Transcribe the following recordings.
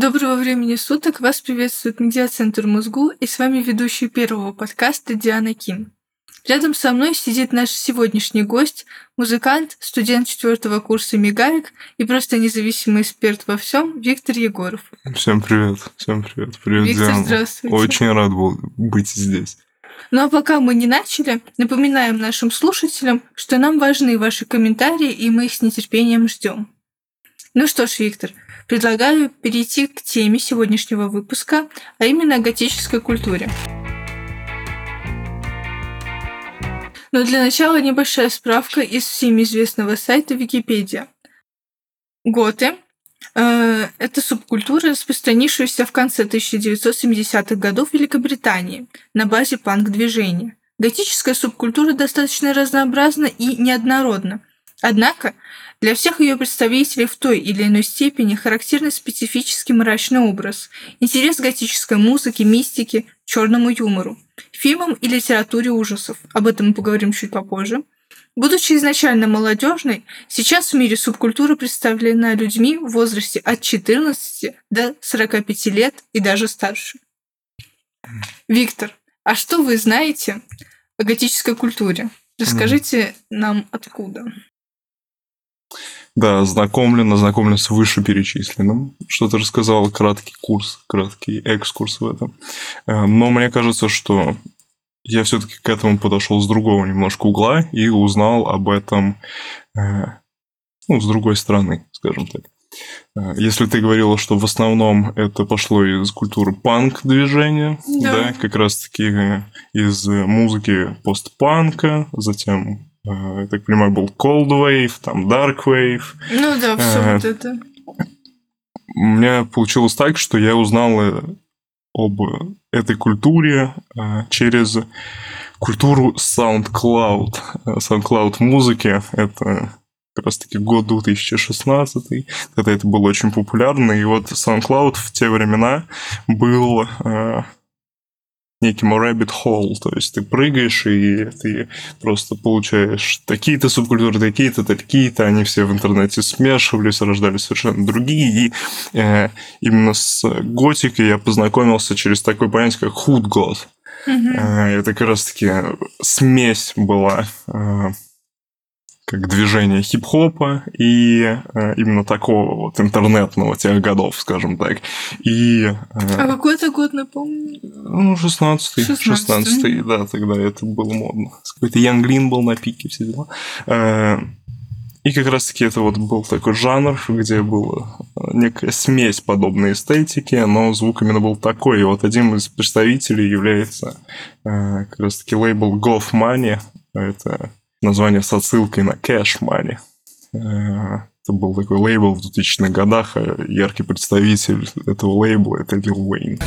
Доброго времени суток! Вас приветствует Медиацентр Мозгу и с вами ведущий первого подкаста Диана Ким. Рядом со мной сидит наш сегодняшний гость, музыкант, студент четвертого курса Мигаек и просто независимый эксперт во всем Виктор Егоров. Всем привет, всем привет, привет, Виктор, Диана. здравствуйте. Очень рад был быть здесь. Ну а пока мы не начали, напоминаем нашим слушателям, что нам важны ваши комментарии, и мы их с нетерпением ждем. Ну что ж, Виктор, предлагаю перейти к теме сегодняшнего выпуска, а именно о готической культуре. Но для начала небольшая справка из всеми известного сайта Википедия. Готы э, – это субкультура, распространившаяся в конце 1970-х годов в Великобритании на базе панк-движения. Готическая субкультура достаточно разнообразна и неоднородна. Однако для всех ее представителей в той или иной степени характерный специфический мрачный образ, интерес к готической музыке, мистике, черному юмору, фильмам и литературе ужасов. Об этом мы поговорим чуть попозже. Будучи изначально молодежной, сейчас в мире субкультура представлена людьми в возрасте от 14 до 45 лет и даже старше. Виктор, а что вы знаете о готической культуре? Расскажите нам откуда. Да, знакомлен, ознакомлен с вышеперечисленным. Что ты рассказал, краткий курс, краткий экскурс в этом. Э, Но мне кажется, что я все-таки к этому подошел с другого немножко угла и узнал об этом э, ну, с другой стороны, скажем так. Э, Если ты говорила, что в основном это пошло из культуры панк-движения, Да. да, как раз-таки из музыки постпанка, затем, я так понимаю, был Cold Wave, там Dark Wave, Ну да, все Э, вот это. у меня получилось так, что я узнал э, об этой культуре э, через культуру SoundCloud. Э, SoundCloud музыки — это как раз-таки год 2016, когда это было очень популярно. И вот SoundCloud в те времена был э, неким rabbit hole, то есть ты прыгаешь, и ты просто получаешь такие-то субкультуры, такие-то, такие-то, они все в интернете смешивались, рождались совершенно другие, и э, именно с готикой я познакомился через такое понятие, как goth. Мгм. Э, Это как раз-таки смесь была э, как движение хип-хопа и э, именно такого вот интернетного тех годов, скажем так. И э, А какой это год, напомню? ну, 16-й, 16-й. 16-й, да, тогда это было модно. Какой-то Янглин был на пике, все дела. Э, И как раз-таки это вот был такой жанр, где была некая смесь подобной эстетики, но звук именно был такой. И вот один из представителей является э, как раз-таки лейбл Golf Money. Это название с отсылкой на Cash Money. Э, Это был такой лейбл в 2000-х годах, а яркий представитель этого лейбла – это Lil Wayne.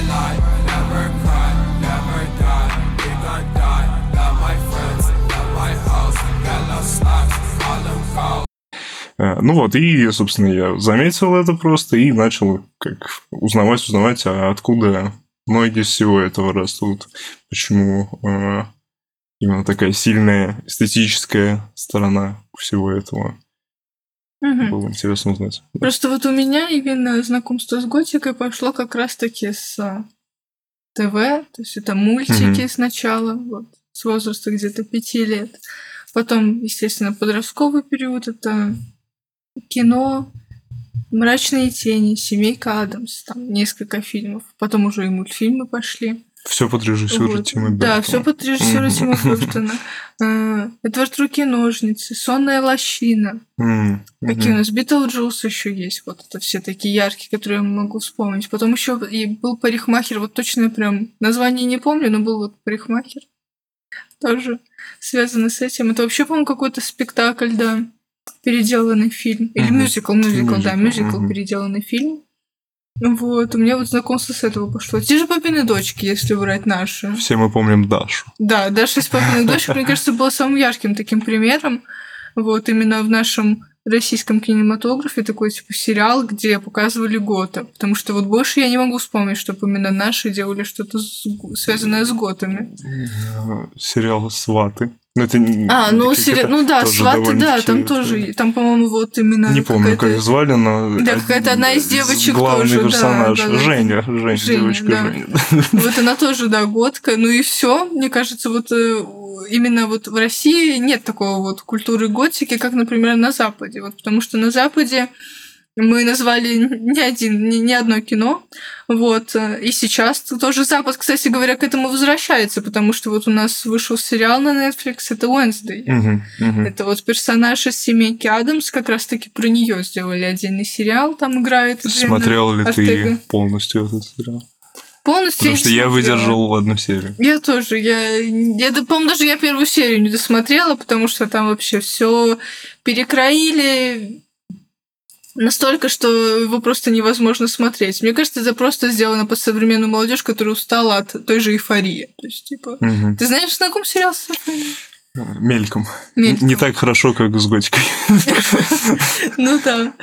Э, Ну вот, и, собственно, я заметил это просто и начал как узнавать, узнавать, а откуда ноги всего этого растут, почему э, именно такая сильная эстетическая сторона всего этого. Мгм. Было интересно узнать. Просто вот у меня именно знакомство с готикой пошло как раз-таки с а, ТВ, то есть это мультики Мгм. сначала, вот, с возраста где-то пяти лет. Потом, естественно, подростковый период, это кино, «Мрачные тени», «Семейка Адамс», там несколько фильмов. Потом уже и мультфильмы пошли. Все под режиссера Вот. Тима Да, Бертона. все под режиссера. Тима Бертона. Эдвард Руки-ножницы, «Сонная лощина», Какие у нас Битлджус еще есть, вот это все такие яркие, которые я могу вспомнить. Потом еще и был парикмахер, вот точно прям название не помню, но был вот парикмахер. Тоже связано с этим. Это вообще, по-моему, какой-то спектакль, да, переделанный фильм. Или мюзикл, мюзикл, да, Мюзикл, переделанный фильм. Вот, у меня вот знакомство с этого пошло. Те же папины дочки, если брать наши. Все мы помним Дашу. Да, Даша из папиных дочек, мне кажется, была самым ярким таким примером. Вот именно в нашем российском кинематографе такой типа сериал, где показывали Гота. Потому что вот больше я не могу вспомнить, чтобы именно наши делали что-то с- связанное с Готами. Сериал «Сваты». Ну, это А, ну, сери- ну да, сваты, да, там тоже, там, по-моему, вот именно Не помню, как звали, но... Да, какая-то одна из девочек Главный тоже, да, персонаж. да, да. Женя, Женя, Женя, девочка да. Женя. Вот она тоже, да, готка. Ну и все. Мне кажется, вот э, именно вот в России нет такого вот культуры готики, как, например, на Западе. Вот потому что на Западе мы назвали не один, ни, ни одно кино. Вот. э, И сейчас тоже Запад, кстати говоря, к этому возвращается, потому что вот у нас вышел сериал на Netflix, это Wednesday. Мгм, мгм. Это вот персонаж из семейки Адамс, как раз-таки про нее сделали отдельный сериал, там играет. Смотрел ли ты Ортега. полностью этот сериал? Полностью Потому что я выдержал одну серию. Я тоже. Я, я да, по-моему, даже я первую серию не досмотрела, потому что там вообще все перекроили настолько, что его просто невозможно смотреть. Мне кажется, это просто сделано под современную молодежь, которая устала от той же эйфории. То есть, типа, Мгм. ты знаешь, знаком сериал с эйфорией? Мельком. Мельком. Не так хорошо, как с готикой. Ну да.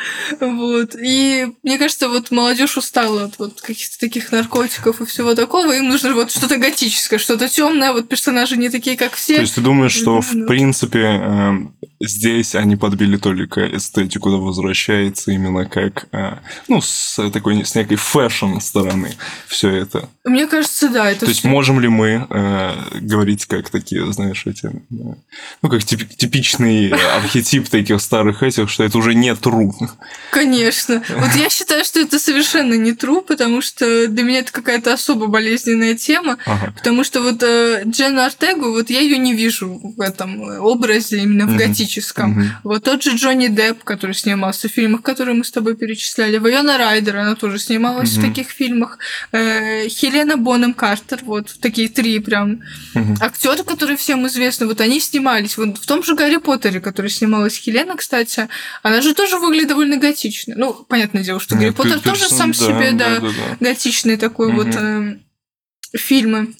Вот. И мне кажется, вот молодежь устала от вот каких-то таких наркотиков и всего такого. Им нужно вот что-то готическое, что-то темное. Вот персонажи не такие, как все. То есть ты думаешь, что в Ну. принципе эм, здесь они подбили только эстетику, да, возвращается именно как, э, ну, с такой, с некой фэшн стороны все это. Мне кажется, да, это То есть всё- можем ли мы э, говорить как такие, знаешь, эти, э, ну, как тип- типичный архетип таких старых этих, что это уже не true. Конечно. Вот я считаю, что это совершенно не true, потому что для меня это какая-то особо болезненная тема. Ага. Потому что вот э, Дженну Артегу, вот я ее не вижу в этом э, образе, именно в Мгм. Готическом. Мгм. Вот тот же Джонни Депп, который снимался в фильмах, которые мы с тобой перечисляли. Вайона Райдер, она тоже снималась в Мгм. таких фильмах. Э, Хелена Бонем Картер, вот такие три прям Мгм. актеры, которые всем известны, вот они снимались. Вот в том же Гарри Поттере, который снималась Хелена, кстати, она же тоже выглядит довольно готично. Ну, понятное дело, что Гарри Э, Поттер тоже сам себе, да, да. готичный такой вот э, фильмы.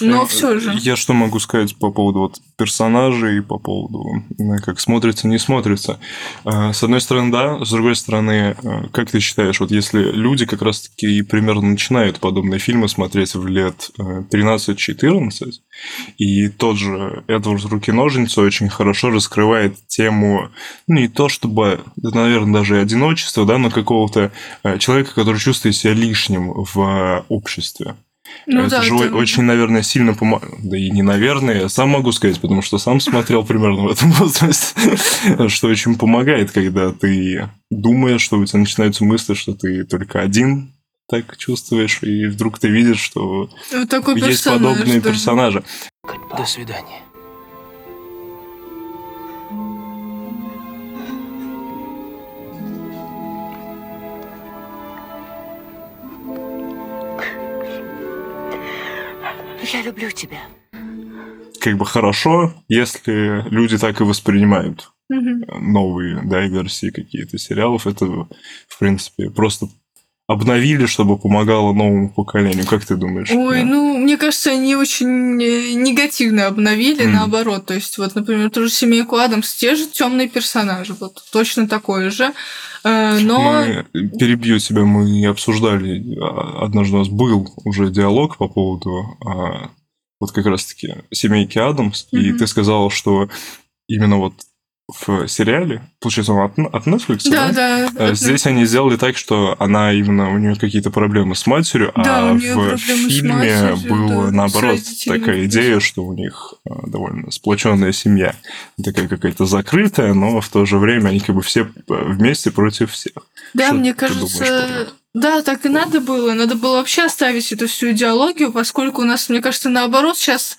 Но Э, все же. Я что могу сказать по поводу вот персонажей, по поводу э, как смотрится, не смотрится. Э, С одной стороны, да, с другой стороны, как ты считаешь, вот если люди как раз-таки примерно начинают подобные фильмы смотреть в лет э, 13-14, и тот же Эдвард Руки-ножницы очень хорошо раскрывает тему, ну, не то чтобы, наверное, даже одиночества, да, но какого-то человека, который чувствует себя лишним в обществе. Ну это да, же это- очень, наверное, сильно помогает. Да и не наверное, я сам могу сказать, потому что сам смотрел примерно в этом возрасте, что очень помогает, когда ты думаешь, что у тебя начинаются мысли, что ты только один так чувствуешь, и вдруг ты видишь, что Вот есть подобные персонажи. До свидания. Я люблю тебя. Как бы хорошо, если люди так и воспринимают новые да, версии какие-то сериалов. Это, в принципе, просто обновили, чтобы помогало новому поколению. Как ты думаешь? Ой, Да. ну, мне кажется, они очень э, негативно обновили, Мгм. наоборот. То есть, вот, например, ту же семейку Адамс, те же темные персонажи, вот точно такое же. Э, Но Мы, перебью тебя, мы обсуждали, а, однажды у нас был уже диалог по поводу а, вот как раз-таки семейки Адамс, и Мгм. ты сказал, что именно вот в сериале, получается, он от, от Netflix, да, да? да. Э, Здесь они сделали так, что она именно у нее какие-то проблемы с матерью, Да, а в фильме матерью, было да, наоборот такая идея, что у них э, довольно сплоченная семья, такая какая-то закрытая, но в то же время они как бы все э, вместе против всех. Да, Что мне думаешь кажется, это? да, так и надо было. Надо было вообще оставить эту всю идеологию, поскольку у нас, мне кажется, наоборот, сейчас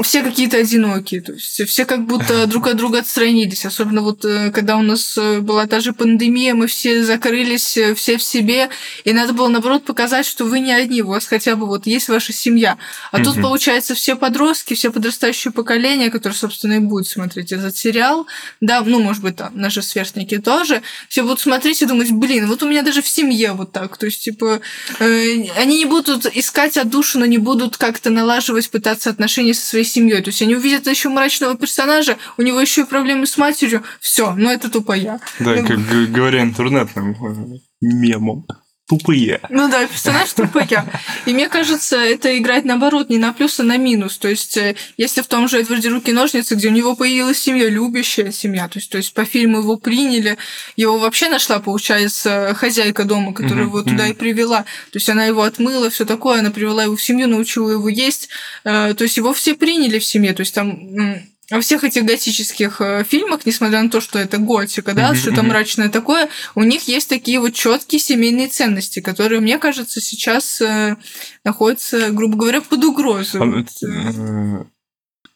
все какие-то одинокие, то есть все как будто друг от друга отстранились, особенно вот э, когда у нас э, была та же пандемия, мы все закрылись, э, все в себе, и надо было наоборот показать, что вы не одни, у вас хотя бы вот есть ваша семья. А тут получается все подростки, все подрастающее поколение, которое, собственно, и будет смотреть этот сериал, да, ну, может быть, там наши сверстники тоже, все будут смотреть и думать, блин, вот у меня даже в семье вот так. То есть, типа, э, они не будут искать отдушину, не будут как-то налаживать, пытаться отношения со своей семьей. То есть они увидят еще мрачного персонажа, у него еще и проблемы с матерью. Все, ну это тупо я. Да, Ну, как говоря интернетным э, мемом. Тупые. Ну да, персонаж тупая. И мне кажется, это играет наоборот не на плюс, а на минус. То есть, э, если в том же Эдварде Руки-ножницы, где у него появилась семья, любящая семья, то есть, то есть по фильму его приняли, его вообще нашла, получается, хозяйка дома, которая Мгм, его туда мгм. и привела. То есть она его отмыла, все такое, она привела его в семью, научила его есть. Э, То есть его все приняли в семье. То есть там во всех этих готических э, фильмах, несмотря на то, что это готика, да, Мгм, что-то мрачное такое, у них есть такие вот четкие семейные ценности, которые, мне кажется, сейчас э, находятся, грубо говоря, под угрозой. А, э,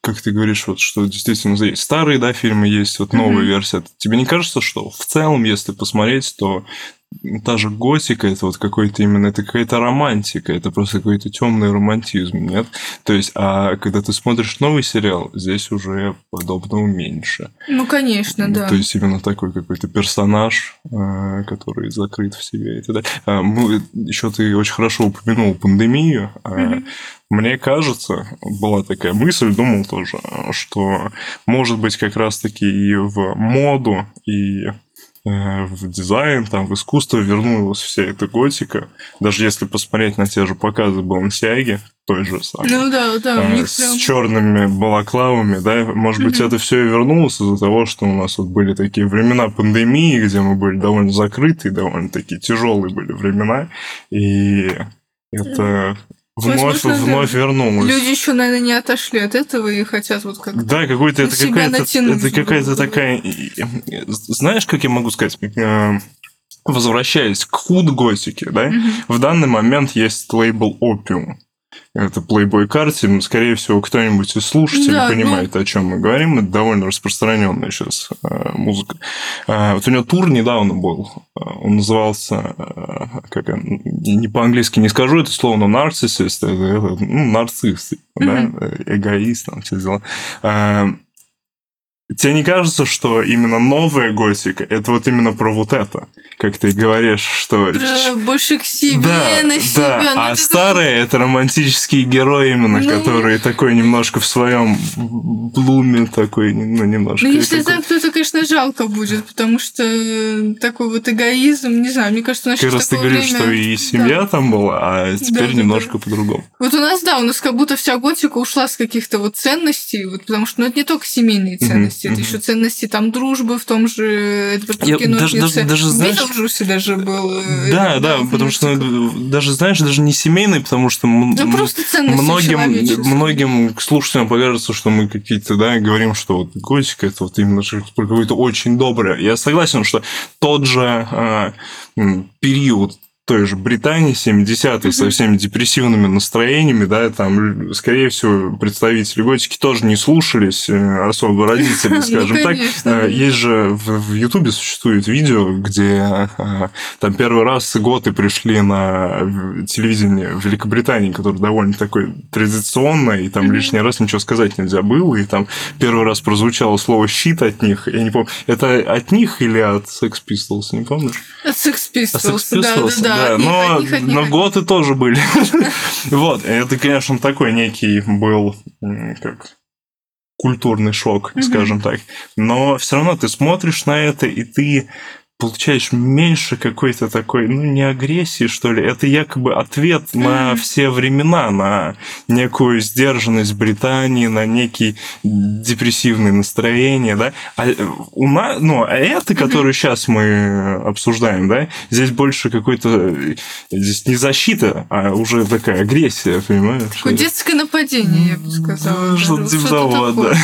Как ты говоришь, вот что действительно есть старые, да, фильмы, есть вот новая версия. Тебе не кажется, что в целом, если посмотреть, то та же готика, это вот какой-то именно, это какая-то романтика, это просто какой-то темный романтизм, нет? То есть, а когда ты смотришь новый сериал, здесь уже подобного меньше. ну, конечно, да. То есть именно такой какой-то персонаж, э, который закрыт в себе и так далее. А, Мы, еще ты очень хорошо упомянул пандемию. Мгм. Мне кажется, была такая мысль, думал тоже, что может быть как раз-таки и в моду, и в дизайн, там, в искусство вернулась вся эта готика. Даже если посмотреть на те же показы Балансиаги, той же самой Ну да, да, э, них с прям... черными балаклавами, да, может быть, это все и вернулось из-за того, что у нас вот были такие времена пандемии, где мы были довольно закрыты, довольно такие тяжелые были времена, и это вновь, Возможно, да. вновь вернулось. Люди еще, наверное, не отошли от этого и хотят вот как Да, какой-то это какая-то, это какая-то такая, знаешь, как я могу сказать, Э, возвращаясь к худ-готике, да, Мгм. в данный момент есть лейбл Опиум. Это Playboy карте. Скорее всего, кто-нибудь из слушателей Да, ну. понимает, о чем мы говорим. Это довольно распространенная сейчас э, музыка. Э, вот у него тур недавно был. Э, Он назывался, э, как он, не по-английски не скажу это слово, но нарциссист, это, это, ну, нарцисс, да, Мгм. э, эгоист, там все дела. Тебе не кажется, что именно новая готика это вот именно про вот это? Как ты говоришь, что Про больше к себе, да, на себя. да. ну, а это- старые это романтические герои именно, Ну. которые такой немножко в своем блуме такой, ну немножко. Ну, если такой- так, то это, конечно, жалко будет, потому что э, такой вот эгоизм, не знаю, мне кажется, нас Как раз ты говоришь, время- что и семья там была, а теперь да, немножко да. по-другому. Вот у нас, да, у нас как будто вся готика ушла с каких-то вот ценностей, вот, потому что ну, это не только семейные Мгм, ценности, это мгм. еще ценности там дружбы в том же Эдвард Я Руки даже- даже- даже, знаешь- Битлджусе даже был. э, Да, да, в потому что даже, знаешь, даже не семейный, потому что м- Ну, просто ценности многим, многим слушателям покажется, что мы какие-то, да, говорим, что вот готика это вот именно какое-то очень доброе. Я согласен, что тот же м, период той же Британии 70-е со всеми депрессивными настроениями, да, там, скорее всего, представители готики тоже не слушались э, особо родители, Ну, скажем так. конечно, Э, да. Есть же в Ютубе существует видео, где э, там первый раз готы пришли на телевидение в Великобритании, которое довольно такое традиционное, и там лишний раз ничего сказать нельзя было, и там первый раз прозвучало слово «щит» от них, я не помню, это от них или от Sex Pistols, не помнишь? От Sex А Pistols, Sex да, Pistols, да, но, от них, от них, но готы тоже были. Вот, это, конечно, такой некий был, как культурный шок, скажем так. Но все равно ты смотришь на это, и ты получаешь меньше какой-то такой, ну, не агрессии, что ли. Это якобы ответ на все времена, на некую сдержанность Британии, на некие депрессивные настроения, да. А э, у нас, ну, а это, которую сейчас мы обсуждаем, да, здесь больше какой-то, э, здесь не защита, а уже такая агрессия, понимаешь? Такое детское нападение, я бы сказала. Ну, Что-то даже. типа того, да.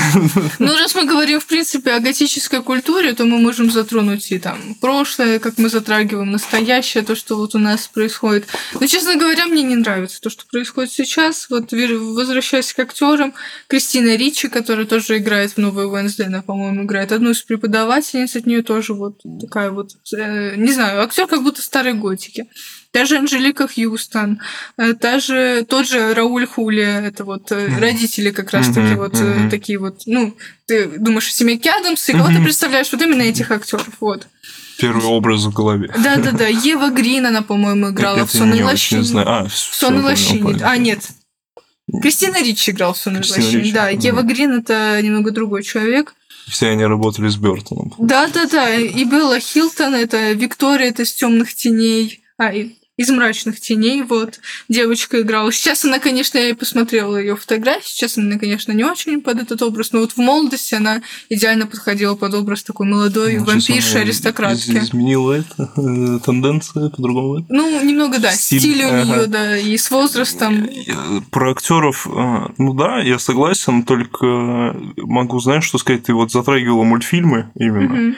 Ну, раз мы говорим, в принципе, о готической культуре, то мы можем затронуть и там прошлое, как мы затрагиваем настоящее, то, что вот у нас происходит. Но, честно говоря, мне не нравится то, что происходит сейчас. Вот возвращаясь к актерам, Кристина Ричи, которая тоже играет в новой Уэнсдей, она, по-моему, играет одну из преподавательниц, от нее тоже вот такая вот, э, не знаю, актер как будто старой готики. Та же Анжелика Хьюстон, э, та же, тот же Рауль Хули, это вот Мгм. родители как раз-таки Мгм, вот мгм. такие вот, ну, ты думаешь о семейке Адамс, и кого ты Мгм. представляешь вот именно этих актеров, вот. Первый образ в голове. Да-да-да, Ева Грин, она, по-моему, играла Это в «Сонной не очень лощине». А, В «Сонной всё, лощине». А, нет. Кристина Ричи играла в «Сонной Кристина лощине». Да. Ева Грин – это немного другой человек. Все они работали с Бертоном. Да-да-да, и Белла Хилтон – это Виктория, это из темных теней». А, и из мрачных теней, вот, девочка играла. Сейчас она, конечно, я и посмотрела ее фотографии, сейчас она, конечно, не очень под этот образ, но вот в молодости она идеально подходила под образ такой молодой Ну, вампирши, она аристократки. из- Изменила это, э, тенденция по-другому. Ну, немного, да, Стиль, стиль, у ага. нее, да, и с возрастом. Я- Про актеров, э, ну да, я согласен, только могу, знаешь, что сказать, ты вот затрагивала мультфильмы именно. Мгм.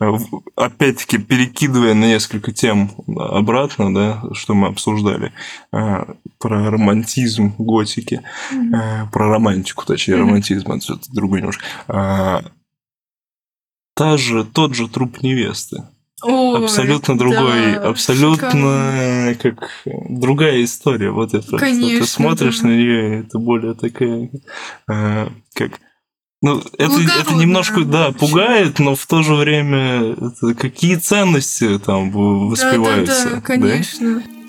Э, Опять-таки, перекидывая на несколько тем обратно, да, что мы обсуждали, э, про романтизм готики, э, про романтику, точнее, Мгм. романтизм, это другой немножко. Та же, тот же труп невесты. Ой, абсолютно другой, да, абсолютно как другая история. Вот это. Конечно, ты смотришь да. на нее, это более такая, как. Ну, это, это немножко, да, пугает, но в то же время это какие ценности там воспеваются. Да, да, да, конечно. Мне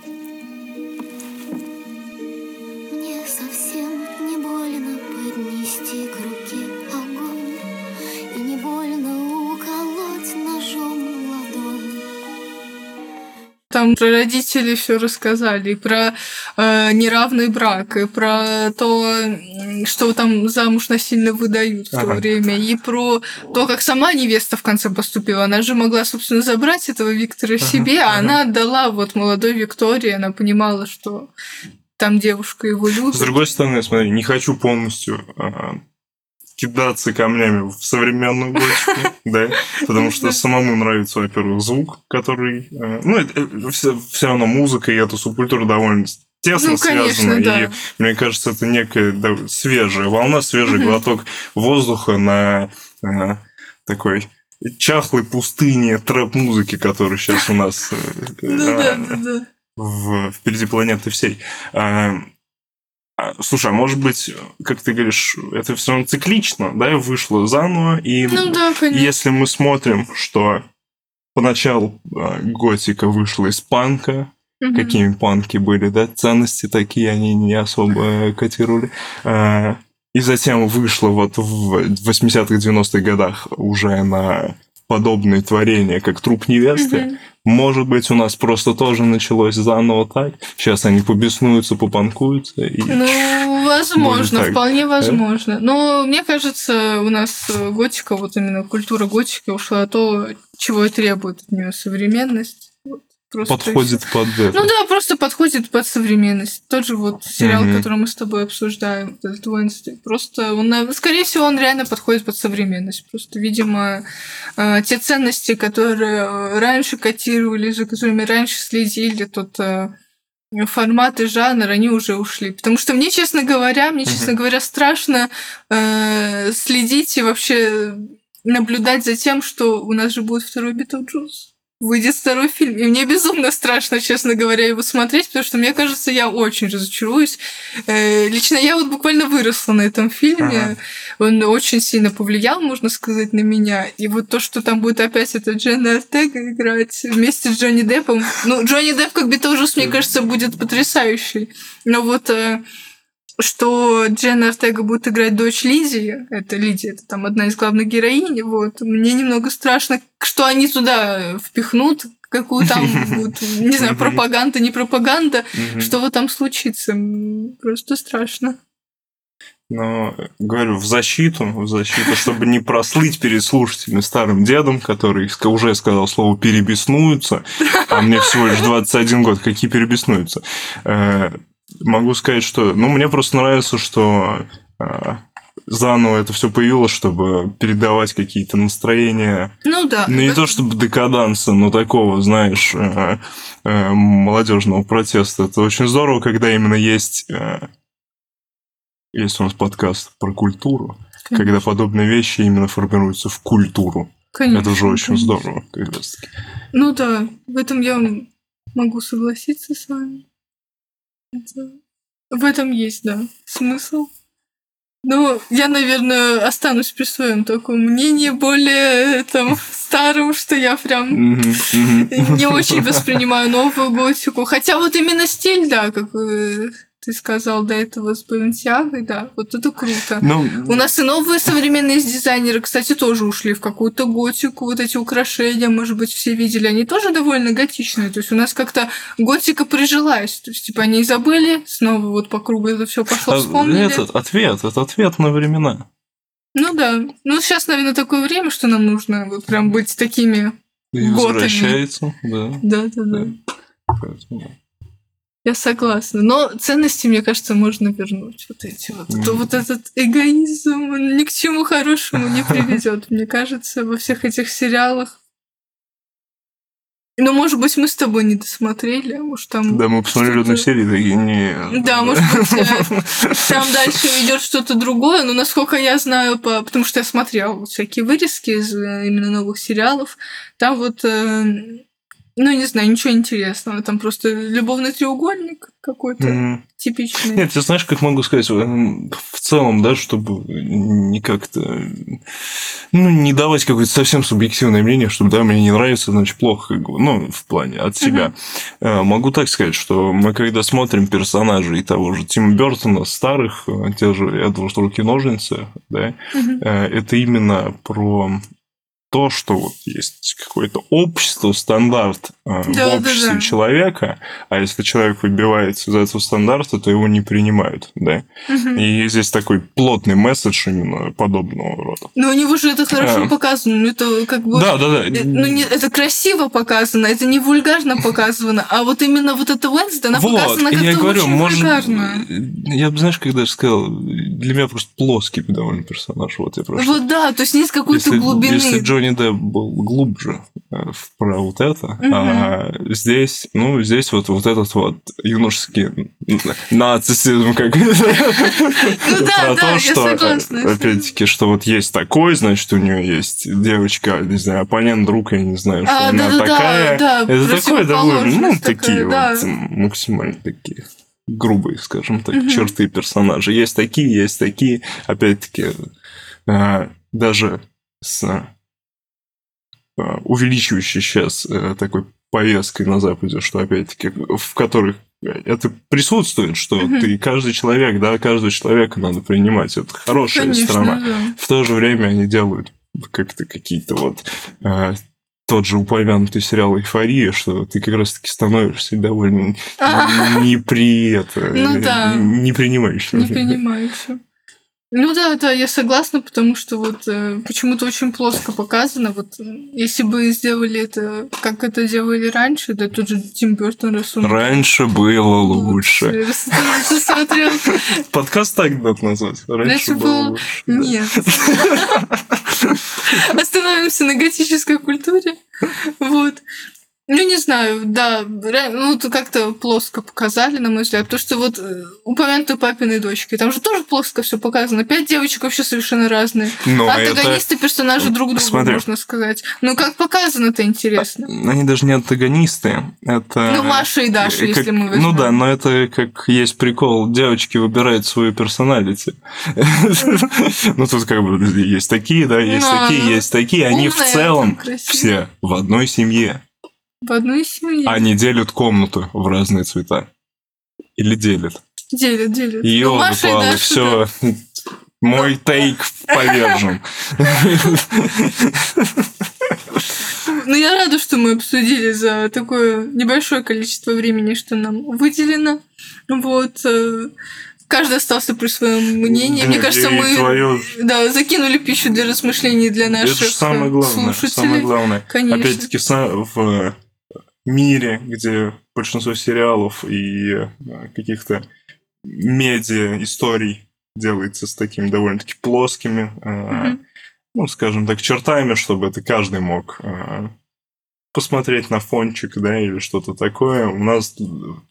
Там про родителей все рассказали, и про э, неравный брак, и про то, что там замуж насильно выдают в то Ага. время, и про то, как сама невеста в конце поступила. Она же могла, собственно, забрать этого Виктора Ага, себе, а ага. она отдала вот молодой Виктории, она понимала, что там девушка его любит. С другой стороны, смотри, не хочу полностью а, кидаться камнями в современную готику, да, потому что самому нравится, во-первых, звук, который... э, Ну, это все равно музыка и эта субкультура довольно тесно Ну, конечно, связаны. И да. мне кажется, это некая да, свежая волна, свежий Мгм. глоток воздуха на э, такой чахлой пустыне трэп-музыки, которая сейчас у нас э, Ну э, в, впереди планеты всей. А, слушай, а может быть, как ты говоришь, это все равно циклично, да, вышло заново, и Ну да, конечно. если мы смотрим, что поначалу а, готика вышла из панка, Мгм. какими панки были, да, ценности такие они не особо котировали, а, и затем вышло вот в 80-х, 90-х годах уже на подобные творения, как «Труп невесты», Мгм. может быть, у нас просто тоже началось заново так. Сейчас они побеснуются, попанкуются. И... Ну, возможно, вполне возможно. Но мне кажется, у нас э, готика, вот именно культура готики ушла то, чего и требует от нее современность. Просто подходит под это. Ну да, просто подходит под современность. Тот же вот сериал, Мгм. который мы с тобой обсуждаем, этот Wednesday, просто он, э, скорее всего, он реально подходит под современность. Просто, видимо, э, те ценности, которые э, раньше котировали, за которыми раньше следили, тот формат и жанр, они уже ушли. Потому что мне, честно говоря, мне, честно говоря, страшно э, следить и вообще наблюдать за тем, что у нас же будет второй Битлджус выйдет второй фильм. И мне безумно страшно, честно говоря, его смотреть, потому что мне кажется, я очень разочаруюсь. Э, Лично я вот буквально выросла на этом фильме. Ага. Он очень сильно повлиял, можно сказать, на меня. И вот то, что там будет опять это Дженна Ортега играть вместе с Джонни Деппом. Ну, Джонни Депп как Битлджус, мне кажется, будет потрясающий. Но вот э, что Дженна Ортега будет играть дочь Лизи, это Лиди, это там одна из главных героинь, вот, мне немного страшно, что они туда впихнут, какую там будет, не знаю, пропаганда, не пропаганда, что вот там случится, просто страшно. Но, говорю, в защиту, в защиту, чтобы не прослыть перед слушателями старым дедом, который уже сказал слово «перебеснуются», а мне всего лишь 21 год, какие перебеснуются. Могу сказать, что... Ну, мне просто нравится, что э, заново это все появилось, чтобы передавать какие-то настроения Ну да. Ну, не то чтобы декаданса, но такого, знаешь, э, э, молодежного протеста. Это очень здорово, когда именно есть... э, Есть у нас подкаст про культуру, Конечно, когда подобные вещи именно формируются в культуру. конечно, Это же очень конечно. здорово, как раз таки. Ну да, в этом я могу согласиться с вами. В этом есть, да, смысл. Ну, я, наверное, останусь при своем таком мнении более там старым, что я прям не очень воспринимаю новую готику. Хотя вот именно стиль, да, как вы ты сказал до этого с Balenciaga, да, вот это круто. Ну, У нас и новые современные дизайнеры, кстати, тоже ушли в какую-то готику. Вот эти украшения, может быть, все видели, они тоже довольно готичные. То есть у нас как-то готика прижилась. То есть, типа, они забыли, снова вот по кругу это все пошло, а вспомнили. этот ответ, это ответ на времена. Ну да. Ну, сейчас, наверное, такое время, что нам нужно вот прям быть такими. И Готами. возвращается, да. Да, да, да. Поэтому- Я согласна. Но ценности, мне кажется, можно вернуть. Вот эти вот. Мгм. То вот этот эгоизм, он ни к чему хорошему не приведет, мне кажется, во всех этих сериалах. Ну, может быть, мы с тобой не досмотрели, а может там... Да, мы посмотрели одну серию, такие, не. Да, может быть, там дальше идет что-то другое, но насколько я знаю, по... потому что я смотрела вот всякие вырезки из э, именно новых сериалов, там вот, э, ну, не знаю, ничего интересного, там просто любовный треугольник какой-то Мгм. типичный. Нет, ты знаешь, как могу сказать, в целом, да, чтобы не как-то, ну, не давать какое-то совсем субъективное мнение, чтобы, да, мне не нравится, значит, плохо, ну, в плане от себя. Э, Могу так сказать, что мы, когда смотрим персонажей того же Тима Бертона, старых, э, те же Эдвард Руки-ножницы, да, э, это именно про то, что вот есть какое-то общество, стандарт э, Да, в да, обществе да. человека, а если человек выбивается из этого стандарта, то его не принимают, да. Мгм. И здесь такой плотный месседж именно подобного рода. Но у него же это хорошо А. показано, ну, это как бы... Да, да, да. э, Ну, не, это красиво показано, это не вульгарно показано, а вот именно вот эта Wednesday, она вот, показана как-то я говорю, очень может, вульгарно. я бы, знаешь, когда же сказал, для меня просто плоский довольно персонаж, вот я просто... Вот да, то есть нет какой-то если, глубины. если Джонни Депп был глубже э, про вот это, Мгм. а здесь, ну, здесь вот, вот этот вот юношеский нацизм, как Ну про то, что, опять-таки, что вот есть такой, значит, у нее есть девочка, не знаю, оппонент, друг, я не знаю, что А, она такая. это такое довольно, ну, такие вот максимально такие грубые, скажем так, Мгм. черты персонажа. Есть такие, есть такие, опять-таки, а, даже с а, увеличивающей сейчас э, такой повесткой на Западе, что опять-таки, в которых это присутствует, что Мгм. ты каждый человек, да, каждого человека надо принимать. Это хорошая Конечно, сторона. да. В то же время они делают как-то какие-то вот э, тот же упомянутый сериал «Эйфория», что ты как раз-таки становишься довольно А. не при это, Ну да. не принимающим. Ну да, да, я согласна, потому что вот э, почему-то очень плоско показано. Вот э, если бы сделали это, как это делали раньше, да тот же Тим Бертон рассунул. Раньше было лучше. Подкаст так надо назвать. Раньше Раньше было лучше. Нет. Остановимся на готической культуре. Вот. Ну, не знаю, да, ну, это как-то плоско показали, на мой взгляд, потому что вот э, упомянутые папины дочки, там же тоже плоско все показано. Пять девочек вообще совершенно разные. Но это... Антагонисты персонажи друг другу, Смотри. можно сказать. Ну, как показано-то интересно. Они даже не антагонисты. Это... Ну, Маша и Даша, как- если мы возьмем. Ну да, но это как есть прикол, девочки выбирают свою персоналити. Ну тут как бы есть такие, да, есть Ну, такие, ну, есть такие. Они в целом все в одной семье. В одной семье. Они делят комнату в разные цвета. Или делят. Делят, делят. Ее Даша, все. Мой тейк повержен. Ну, я рада, что мы обсудили за такое небольшое количество времени, что нам выделено. Вот. э, Каждый остался при своем мнении. Мне Да, кажется, и мы твоё- да, закинули пищу для размышлений для Это наших же самое главное. слушателей. Самое главное. Конечно. Опять-таки в мире, где большинство сериалов и э, каких-то медиа историй делается с такими довольно-таки плоскими, Мгм. ну, скажем так, чертами, чтобы это каждый мог э, посмотреть на фончик, да, или что-то такое. У нас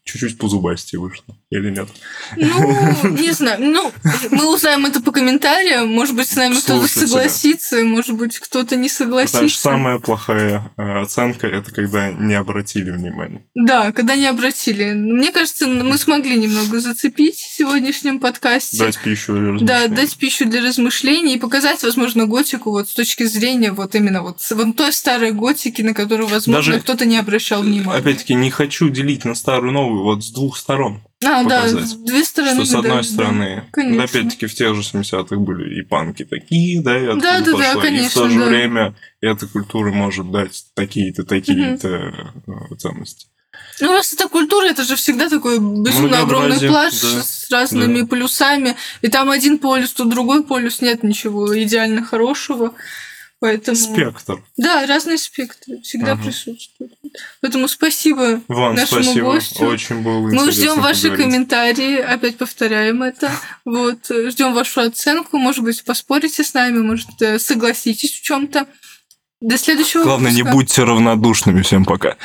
чуть-чуть позубастее вышло, или нет? Ну, не знаю. Ну, мы узнаем это по комментариям. Может быть, с нами кто-то согласится, может быть, кто-то не согласится. самая плохая э, оценка это когда не обратили внимания. Да, когда не обратили. Мы кажется, мы смогли немного зацепить в сегодняшнем подкасте. Дать пищу для Да, размышлений. дать пищу для размышлений и показать, возможно, готику вот с точки зрения вот именно вот, вот той старой готики, на которую, возможно, Даже- кто-то не обращал внимания. Опять-таки, не хочу делить на старую новую, вот с двух сторон. А, да, показать. две стороны. Что с одной да, стороны, да, конечно. опять-таки в тех же 70-х были и панки такие, да, и оттуда Да, да, да, пошло. и в конечно, то же да. время эта культура может дать такие-то, такие-то э, ценности. Ну, раз это культура, это же всегда такой безумно огромный плащ да, с разными да. полюсами. И там один полюс, тут другой полюс. Нет ничего идеально хорошего. Поэтому... Спектр. Да, разные спектры всегда Ага. присутствуют. Поэтому спасибо Вам нашему спасибо. гостю. Очень было Мы ждем ваши поговорить. комментарии, опять повторяем это. Вот, ждем вашу оценку. Может быть, поспорите с нами, может, э, согласитесь в чем-то. До следующего Главное, не выпуска. будьте равнодушными. Всем пока.